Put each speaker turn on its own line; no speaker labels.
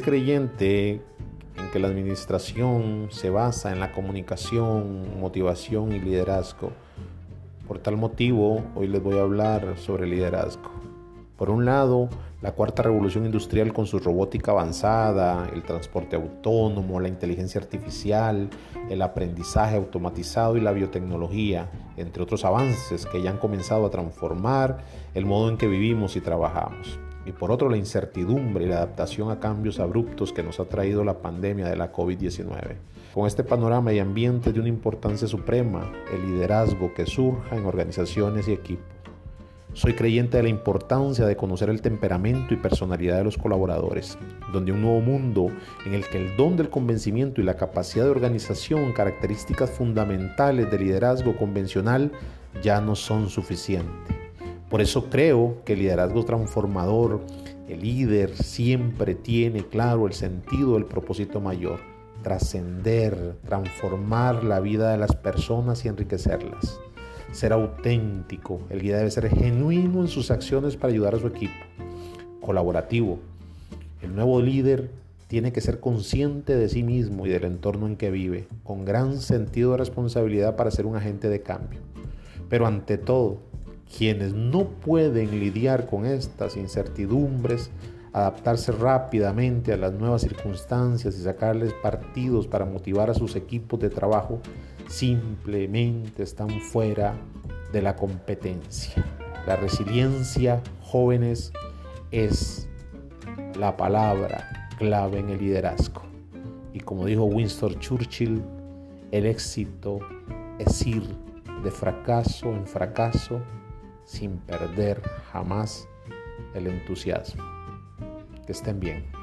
creyente en que la administración se basa en la comunicación, motivación y liderazgo. Por tal motivo, hoy les voy a hablar sobre liderazgo. Por un lado, la cuarta revolución industrial con su robótica avanzada, el transporte autónomo, la inteligencia artificial, el aprendizaje automatizado y la biotecnología, entre otros avances que ya han comenzado a transformar el modo en que vivimos y trabajamos y por otro la incertidumbre y la adaptación a cambios abruptos que nos ha traído la pandemia de la COVID-19. Con este panorama y ambiente de una importancia suprema, el liderazgo que surja en organizaciones y equipos. Soy creyente de la importancia de conocer el temperamento y personalidad de los colaboradores, donde un nuevo mundo en el que el don del convencimiento y la capacidad de organización, características fundamentales del liderazgo convencional, ya no son suficientes. Por eso creo que el liderazgo transformador, el líder siempre tiene claro el sentido del propósito mayor, trascender, transformar la vida de las personas y enriquecerlas. Ser auténtico, el guía debe ser genuino en sus acciones para ayudar a su equipo. Colaborativo, el nuevo líder tiene que ser consciente de sí mismo y del entorno en que vive, con gran sentido de responsabilidad para ser un agente de cambio. Pero ante todo, quienes no pueden lidiar con estas incertidumbres, adaptarse rápidamente a las nuevas circunstancias y sacarles partidos para motivar a sus equipos de trabajo, simplemente están fuera de la competencia. La resiliencia, jóvenes, es la palabra clave en el liderazgo. Y como dijo Winston Churchill, el éxito es ir de fracaso en fracaso sin perder jamás el entusiasmo. Que estén bien.